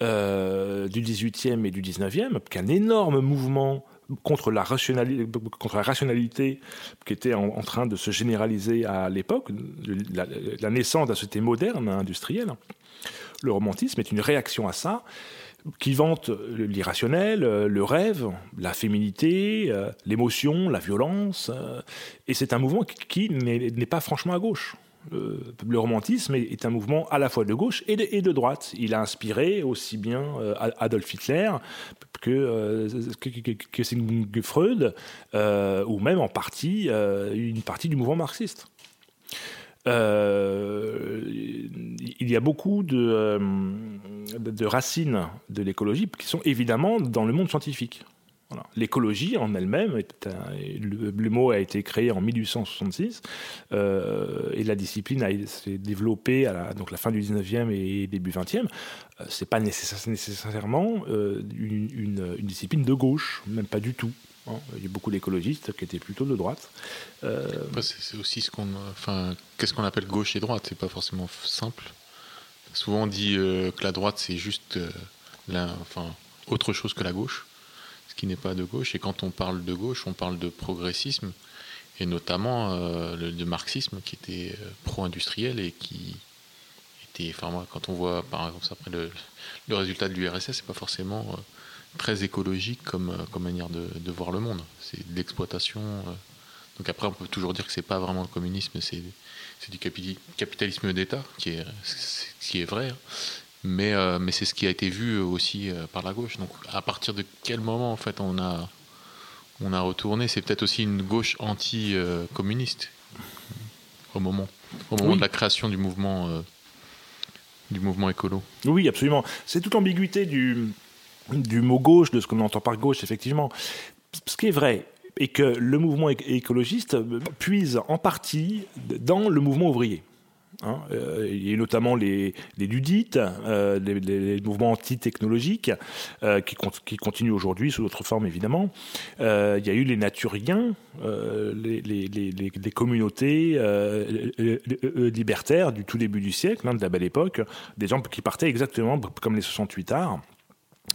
euh, du 18e et du 19e, qui est un énorme mouvement contre la, rationalité, la qui était en, train de se généraliser à l'époque, la, la, naissance d'un société moderne, industrielle. Le romantisme est une réaction à ça qui vante l'irrationnel, le rêve, la féminité, euh, l'émotion, la violence. Euh, et c'est un mouvement qui n'est pas franchement à gauche. Le romantisme est un mouvement à la fois de gauche et de, droite. Il a inspiré aussi bien euh, Adolf Hitler que, que, Sigmund Freud, ou même en partie une partie du mouvement marxiste. Euh, il y a beaucoup de, de racines de l'écologie qui sont évidemment dans le monde scientifique. L'écologie en elle-même, le, mot a été créé en 1866 euh, et la discipline s'est développée à la, donc la fin du 19e et début 20e. Euh, c'est pas nécessairement une, discipline de gauche, même pas du tout. Il y a beaucoup d'écologistes qui étaient plutôt de droite. Euh, c'est aussi ce qu'on, enfin, qu'est-ce qu'on appelle gauche et droite? C'est pas forcément simple. Souvent on dit euh, que la droite c'est juste euh, enfin, autre chose que la gauche, ce qui n'est pas de gauche. Et quand on parle de gauche, on parle de progressisme et notamment de marxisme qui était pro-industriel et qui était, enfin moi, quand on voit par exemple après le, le résultat de l'URSS, c'est pas forcément très écologique comme, euh, comme manière de, de voir le monde. C'est de l'exploitation. Euh. Donc après, on peut toujours dire que c'est pas vraiment le communisme, c'est du capitalisme d'État, qui est, qui est vrai. Hein. Mais, euh, mais c'est ce qui a été vu aussi par la gauche. Donc à partir de quel moment en fait on a, on a retourné? C'est peut-être aussi une gauche anti-communiste au moment, au moment de la création du mouvement, du mouvement écolo. Oui, absolument. C'est toute l'ambiguïté du, du mot gauche, de ce qu'on entend par gauche, effectivement. Ce qui est vrai, est que le mouvement écologiste puise en partie dans le mouvement ouvrier. Hein. Euh, a notamment les, ludites, euh, les, mouvements anti-technologiques euh, qui, qui, continuent aujourd'hui sous d'autres formes évidemment. il y a eu les naturiens, les, les, communautés libertaires du tout début du siècle, hein, de la belle époque, des gens qui partaient exactement comme les 68 arts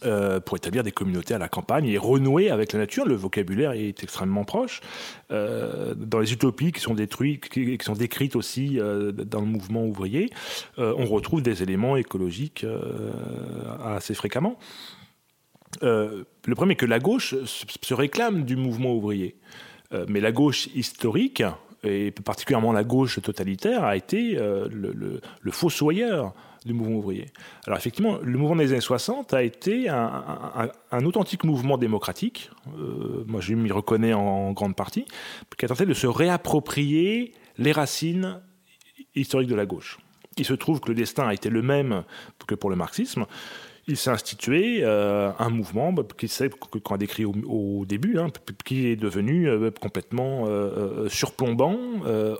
euh, pour établir des communautés à la campagne et renouer avec la nature. Le vocabulaire est extrêmement proche. Euh, dans les utopies qui sont décrites aussi euh, dans le mouvement ouvrier, on retrouve des éléments écologiques assez fréquemment. le premier est que la gauche se réclame du mouvement ouvrier, mais la gauche historique et particulièrement la gauche totalitaire a été le, le, le fossoyeur du mouvement ouvrier. Alors effectivement, le mouvement des années 60 a été un, authentique mouvement démocratique, euh, moi je m'y reconnais en, grande partie, qui a tenté de se réapproprier les racines historiques de la gauche. Il se trouve que le destin a été le même que pour le marxisme il s'est institué euh, un mouvement bah, qu'on a décrit au, début, hein, qui est devenu euh, complètement euh, surplombant,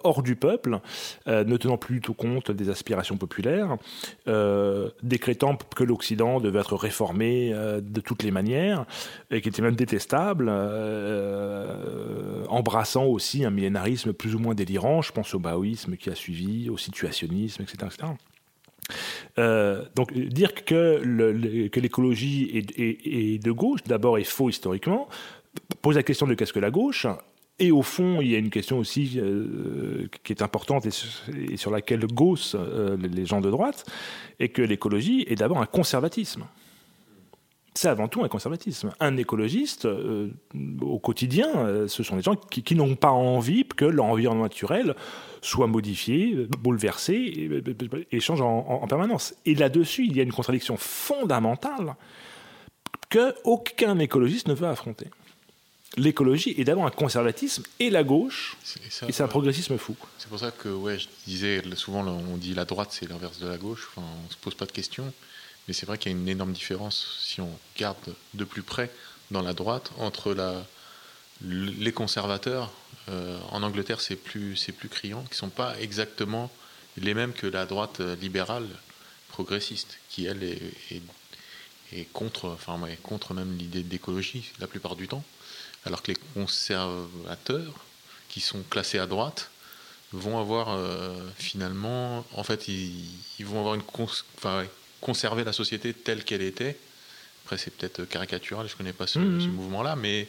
hors du peuple, ne tenant plus tout compte des aspirations populaires, décrétant que l'Occident devait être réformé de toutes les manières, et qui était même détestable, embrassant aussi un millénarisme plus ou moins délirant, je pense au baoïsme qui a suivi, au situationnisme, etc. Euh, donc dire que, l'écologie est, de gauche, d'abord, est faux historiquement, pose la question de qu'est-ce que la gauche. Et au fond, il y a une question aussi euh, qui est importante et, sur laquelle gaussent euh, les gens de droite, et que l'écologie est d'abord un conservatisme c'est avant tout un conservatisme. Un écologiste, au quotidien, ce sont des gens qui, qui n'ont pas envie que leur naturel soit modifié, bouleversé et, change en, permanence. Et là-dessus, il y a une contradiction fondamentale que aucun écologiste ne veut affronter. L'écologie est d'abord un conservatisme et la gauche, et c'est un progressisme fou. C'est pour ça que ouais, je disais, souvent on dit la droite c'est l'inverse de la gauche, enfin, on ne se pose pas de questions, mais c'est vrai qu'il y a une énorme différence si on regarde de plus près dans la droite entre les conservateurs, euh, en Angleterre, c'est plus, plus criant, qui ne sont pas exactement les mêmes que la droite libérale progressiste, qui elle est, est, contre, enfin, contre même l'idée d'écologie la plupart du temps, alors que les conservateurs, qui sont classés à droite, vont avoir euh, finalement, en fait, ils, vont avoir une, enfin, conserver la société telle qu'elle était. Après, c'est peut-être caricatural, je ne connais pas ce, mmh. ce mouvement-là, mais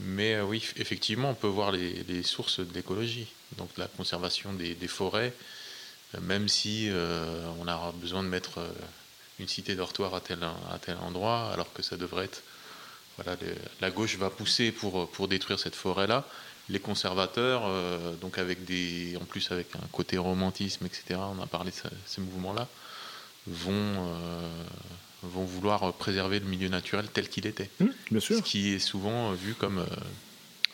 Mais oui, effectivement, on peut voir les, sources de l'écologie, donc la conservation des, forêts, même si on a besoin de mettre une cité dortoir à tel, à tel endroit, alors que ça devrait être voilà, la gauche va pousser pour, pour détruire cette forêt-là. Les conservateurs, euh, donc avec des, en plus avec un côté romantisme, etc., on a parlé de ces mouvements-là, vont, euh, vont vouloir préserver le milieu naturel tel qu'il était. Mmh, bien sûr. Ce qui est souvent vu comme euh,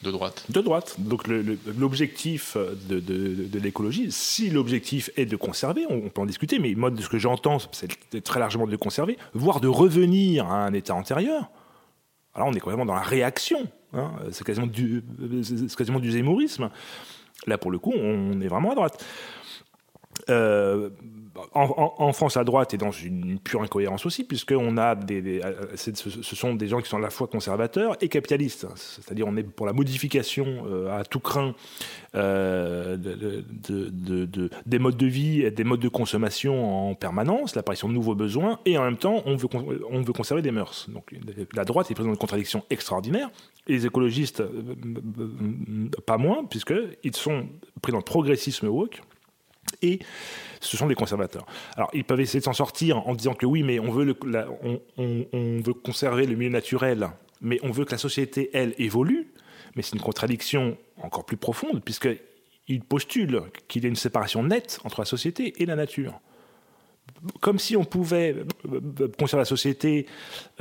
de droite. De droite. Donc l'objectif de, de, de l'écologie, si l'objectif est de conserver, on, peut en discuter, mais moi, de ce que j'entends, c'est très largement de conserver, voire de revenir à un état antérieur. Alors on est même dans la réaction. Hein. C'est quasiment, du, quasiment du zémorisme. Là, pour le coup, on est vraiment à droite. Euh, en, France, à droite est dans une pure incohérence aussi, puisqu'on a des, ce sont des gens qui sont à la fois conservateurs et capitalistes. C'est-à-dire, on est pour la modification euh, à tout craint euh, de, des modes de vie, des modes de consommation en permanence, l'apparition de nouveaux besoins, et en même temps, on veut, on veut conserver des mœurs. Donc, la droite est présente dans une contradiction extraordinaire, et les écologistes, euh, pas moins, puisqu'ils sont pris dans le progressisme woke et ce sont des conservateurs. Alors, ils peuvent essayer de s'en sortir en disant que oui, mais on veut, on, veut conserver le milieu naturel, mais on veut que la société, elle, évolue. Mais c'est une contradiction encore plus profonde, puisqu'ils postulent qu'il y a une séparation nette entre la société et la nature comme si on pouvait euh, conserver la société,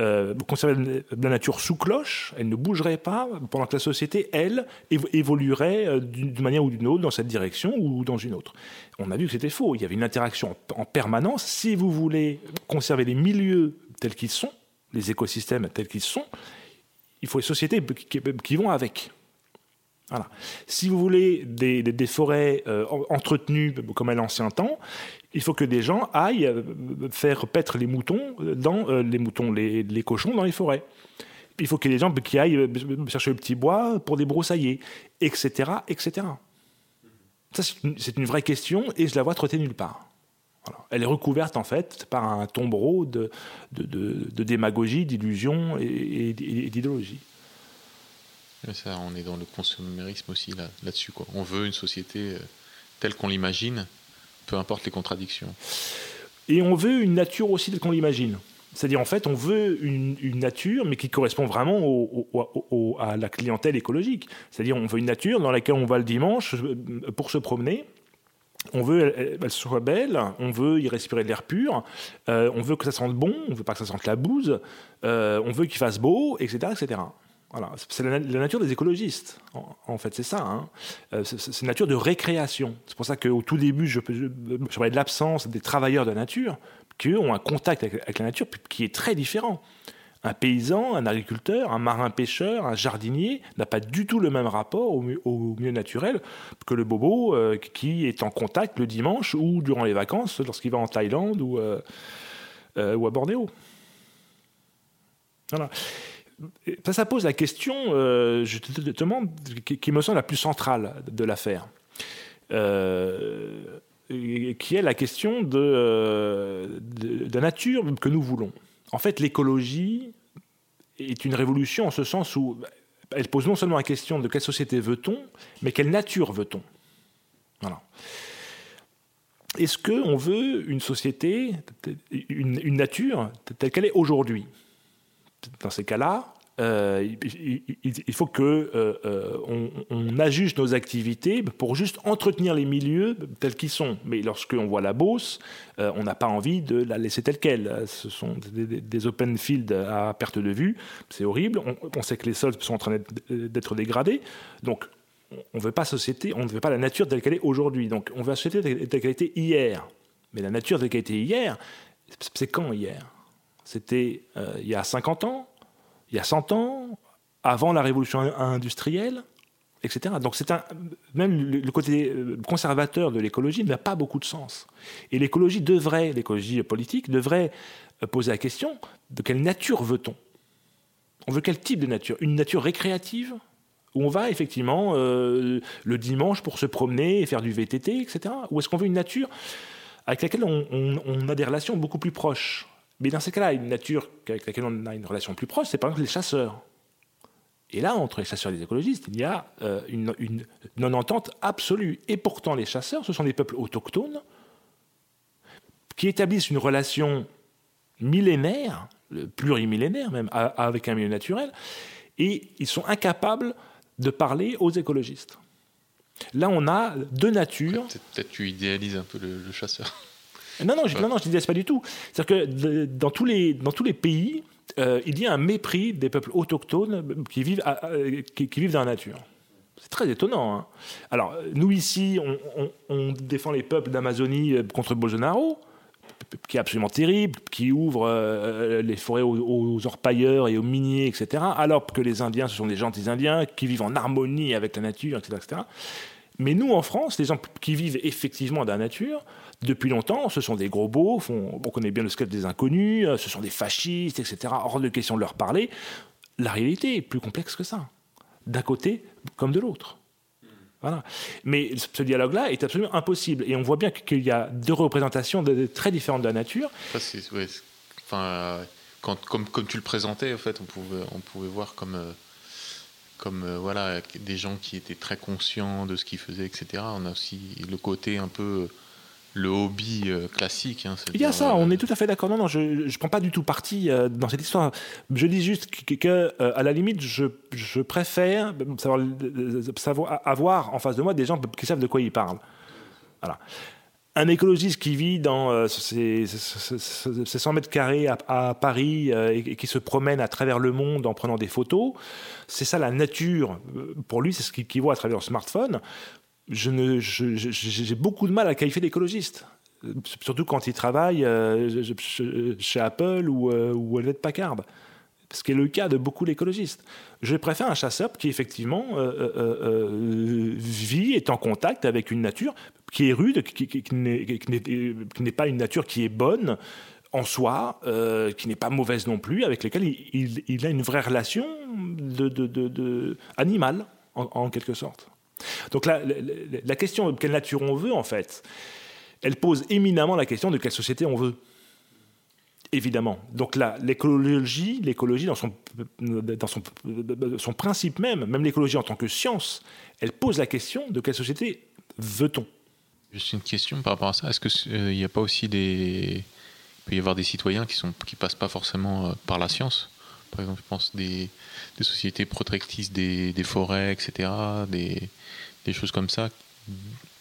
euh, conserver la nature sous cloche, elle ne bougerait pas, pendant que la société, elle, évoluerait euh, d'une manière ou d'une autre dans cette direction ou dans une autre. On a vu que c'était faux. Il y avait une interaction en permanence. Si vous voulez conserver les milieux tels qu'ils sont, les écosystèmes tels qu'ils sont, il faut les sociétés qui vont avec. Voilà. Si vous voulez des, forêts entretenues comme à l'ancien temps, il faut que des gens aillent euh, faire paître les moutons dans euh, les moutons, les, cochons dans les forêts. Il faut qu'il y ait des gens qui aillent euh, chercher le petit bois pour débroussailler, etc., etc. Ça, c'est une, vraie question et je la vois trotter nulle part. Elle est recouverte en fait par un tombereau de, démagogie, d'illusion et, d'idéologie. Ça, on est dans le consumérisme aussi là, là-dessus. On veut une société telle qu'on l'imagine, peu importe les contradictions. Et on veut une nature aussi telle qu'on l'imagine. C'est-à-dire, en fait, on veut une, nature, mais qui correspond vraiment à la clientèle écologique. C'est-à-dire, on veut une nature dans laquelle on va le dimanche euh, pour se promener. On veut qu'elle soit belle, on veut y respirer de l'air pur, euh, on veut que ça sente bon, on veut pas que ça sente la bouse, euh, on veut qu'il fasse beau, etc., etc. C'est la, nature des écologistes, en, fait, c'est ça. Hein. Euh, c'est une nature de récréation. C'est pour ça qu'au tout début, je, parlais de l'absence des travailleurs de la nature, qui eux ont un contact avec, la nature qui est très différent. Un paysan, un agriculteur, un marin-pêcheur, un jardinier n'a pas du tout le même rapport au, milieu naturel que le bobo euh, qui est en contact le dimanche ou durant les vacances lorsqu'il va en Thaïlande ou, euh, ou à Bornéo. Voilà. Ça, ça pose la question, euh, je te, demande, qui, me semble la plus centrale de l'affaire, euh, qui est la question euh, de, la nature que nous voulons. En fait, l'écologie est une révolution en ce sens où elle pose non seulement la question de quelle société veut-on, mais quelle nature veut-on. Voilà. Est-ce qu'on veut une société, une nature telle qu'elle est aujourd'hui? Dans ces cas-là, euh, il, faut que euh, euh, on, ajuste nos activités pour juste entretenir les milieux tels qu'ils sont. Mais lorsqu'on voit la Beauce, on n'a pas envie de la laisser telle qu'elle. Ce sont des, open fields à perte de vue. C'est horrible. On, sait que les sols sont en train d'être dégradés. Donc, on ne veut pas société, on ne veut pas la nature telle qu'elle est aujourd'hui. Donc, on veut la société telle qu'elle était hier. Mais la nature telle qu'elle était hier, c'est quand hier? C'était euh, il y a 50 ans, il y a 100 ans, avant la révolution industrielle, etc. Donc c'est un, même le côté euh, conservateur de l'écologie n'a pas beaucoup de sens. Et l'écologie devrait, l'écologie politique devrait euh, poser la question de quelle nature veut-on? On veut quel type de nature? Une nature récréative où on va effectivement le dimanche pour se promener et faire du VTT, etc. Ou est-ce qu'on veut une nature avec laquelle on a des relations beaucoup plus proches? Mais dans ces cas-là, une nature avec laquelle on a une relation plus proche, c'est par exemple les chasseurs. Et là, entre les chasseurs et les écologistes, il y a une, une non-entente absolue. Et pourtant, les chasseurs, ce sont des peuples autochtones qui établissent une relation millénaire, plurimillénaire même, avec un milieu naturel, et ils sont incapables de parler aux écologistes. Là, on a deux natures. Peut-être tu idéalises un peu le, chasseur. Non, non, je, non, non, je pas du tout. C'est-à-dire que dans tous les, dans tous les pays, euh, il y a un mépris des peuples autochtones qui vivent, qui, vivent dans la nature. C'est très étonnant. Hein. Alors, nous ici, on, on, défend les peuples d'Amazonie euh, contre Bolsonaro qui est absolument terrible, qui ouvre euh, les forêts aux, orpailleurs et aux miniers, etc. Alors que les Indiens, ce sont des gentils Indiens qui vivent en harmonie avec la nature, etc. etc. Mais nous, en France, les gens qui vivent effectivement dans la nature, depuis longtemps, ce sont des gros beaux, on connaît bien le sketch des inconnus, euh, ce sont des fascistes, etc. Hors de question de leur parler. La réalité est plus complexe que ça, d'un côté comme de l'autre. Mais ce dialogue-là est absolument impossible. Et on voit bien qu'il y a deux représentations très différentes de la nature. comme, comme, tu le présentais, en fait, on pouvait, on pouvait voir comme, euh, comme euh, voilà, des gens qui étaient très conscients de ce qu'ils faisaient, etc. On a aussi le côté un peu le hobby euh, classique. Hein, Il y a ça, on est tout à fait d'accord. Non, non, je ne prends pas du tout parti euh, dans cette histoire. Je dis juste que, euh, à la limite, je, je préfère savoir, savoir, avoir en face de moi des gens qui savent de quoi ils parlent. Voilà. Un écologiste qui vit dans ces, 100 mètres carrés à, Paris et, qui se promène à travers le monde en prenant des photos, c'est ça la nature. Pour lui, c'est ce qu'il voit à travers le smartphone j'ai beaucoup de mal à qualifier d'écologiste. Surtout quand il travaille euh, chez Apple ou, euh, ou Packard. Ce qui est le cas de beaucoup d'écologistes. Je préfère un chasseur qui, effectivement, euh, vit, est en contact avec une nature qui est rude, qui, n'est pas une nature qui est bonne en soi, qui n'est pas mauvaise non plus, avec laquelle il, a une vraie relation de, de, de, animale, en quelque sorte. Donc la, la, question de quelle nature on veut, en fait, elle pose éminemment la question de quelle société on veut. Évidemment. Donc l'écologie, l'écologie dans, son, dans son, son principe même, même l'écologie en tant que science, elle pose la question de quelle société veut-on Juste une question par rapport à ça. Est-ce qu'il euh, n'y a pas aussi des... Il peut y avoir des citoyens qui ne qui passent pas forcément euh, par la science? Par exemple, je pense des, des sociétés protectrices des, des forêts, etc., des, des choses comme ça,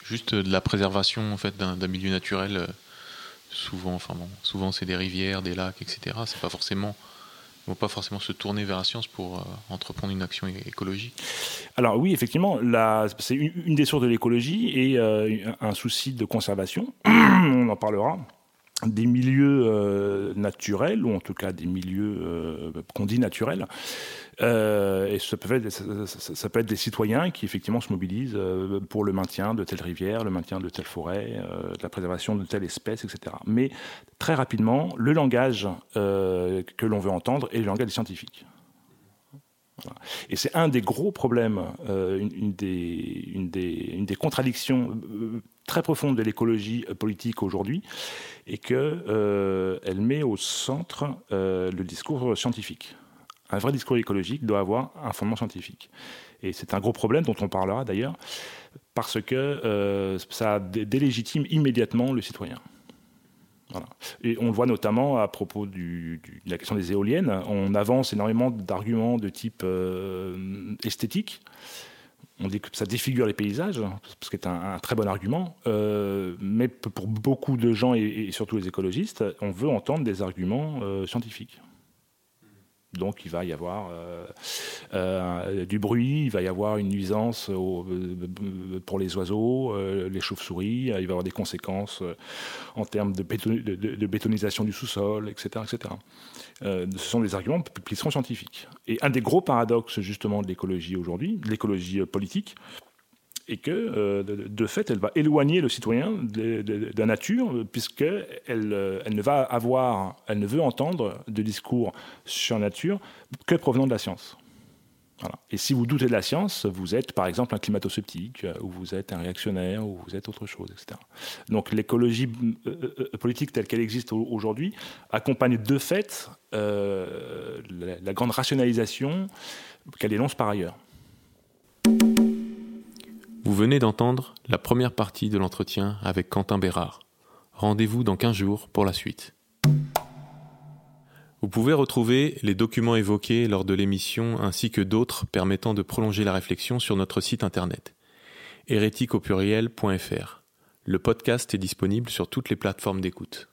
juste de la préservation en fait d'un milieu naturel. Euh, souvent, enfin bon, souvent c'est des rivières, des lacs, etc. C'est pas forcément vont pas forcément se tourner vers la science pour euh, entreprendre une action écologique Alors oui, effectivement, c'est une, des sources de l'écologie et euh, un souci de conservation. On en parlera des milieux naturels, ou en tout cas des milieux qu'on dit naturels, euh, et ça peut, être, des citoyens qui effectivement se mobilisent euh, pour le maintien de telle rivière, le maintien de telle forêt, euh, la préservation de telle espèce, etc. Mais très rapidement, le langage que l'on veut entendre est le langage des scientifiques. Et c'est un des gros problèmes, une, des, une, des, contradictions très profondes de l'écologie politique aujourd'hui, et qu'elle elle met au centre le discours scientifique un vrai discours écologique doit avoir un fondement scientifique. Et c'est un gros problème dont on parlera d'ailleurs, parce que euh, ça délégitime immédiatement le citoyen. Et on le voit notamment à propos de la question des éoliennes. On avance énormément d'arguments de type euh, esthétique. On dit que ça défigure les paysages, ce qui est un, très bon argument. Euh, mais pour beaucoup de gens, et, surtout les écologistes, on veut entendre des arguments scientifiques. Donc il va y avoir euh, euh, du bruit, il va y avoir une nuisance euh, pour les oiseaux, les chauves-souris, il va y avoir des conséquences en termes de, bétonisation du sous-sol, etc. etc. ce sont des arguments qui seront scientifiques. Et un des gros paradoxes justement de l'écologie aujourd'hui, de l'écologie politique, et que, euh, de, fait, elle va éloigner le citoyen de, la nature, puisqu'elle euh, elle ne va avoir, elle ne veut entendre de discours sur la nature que provenant de la science. Et si vous doutez de la science, vous êtes par exemple un climato-sceptique, euh, ou vous êtes un réactionnaire, ou vous êtes autre chose, etc. Donc l'écologie politique telle qu'elle existe aujourd'hui accompagne de fait la, grande rationalisation qu'elle énonce par ailleurs. Vous venez d'entendre la première partie de l'entretien avec Quentin Bérard. Rendez-vous dans 15 jours pour la suite. Vous pouvez retrouver les documents évoqués lors de l'émission ainsi que d'autres permettant de prolonger la réflexion sur notre site internet hérétique Le podcast est disponible sur toutes les plateformes d'écoute.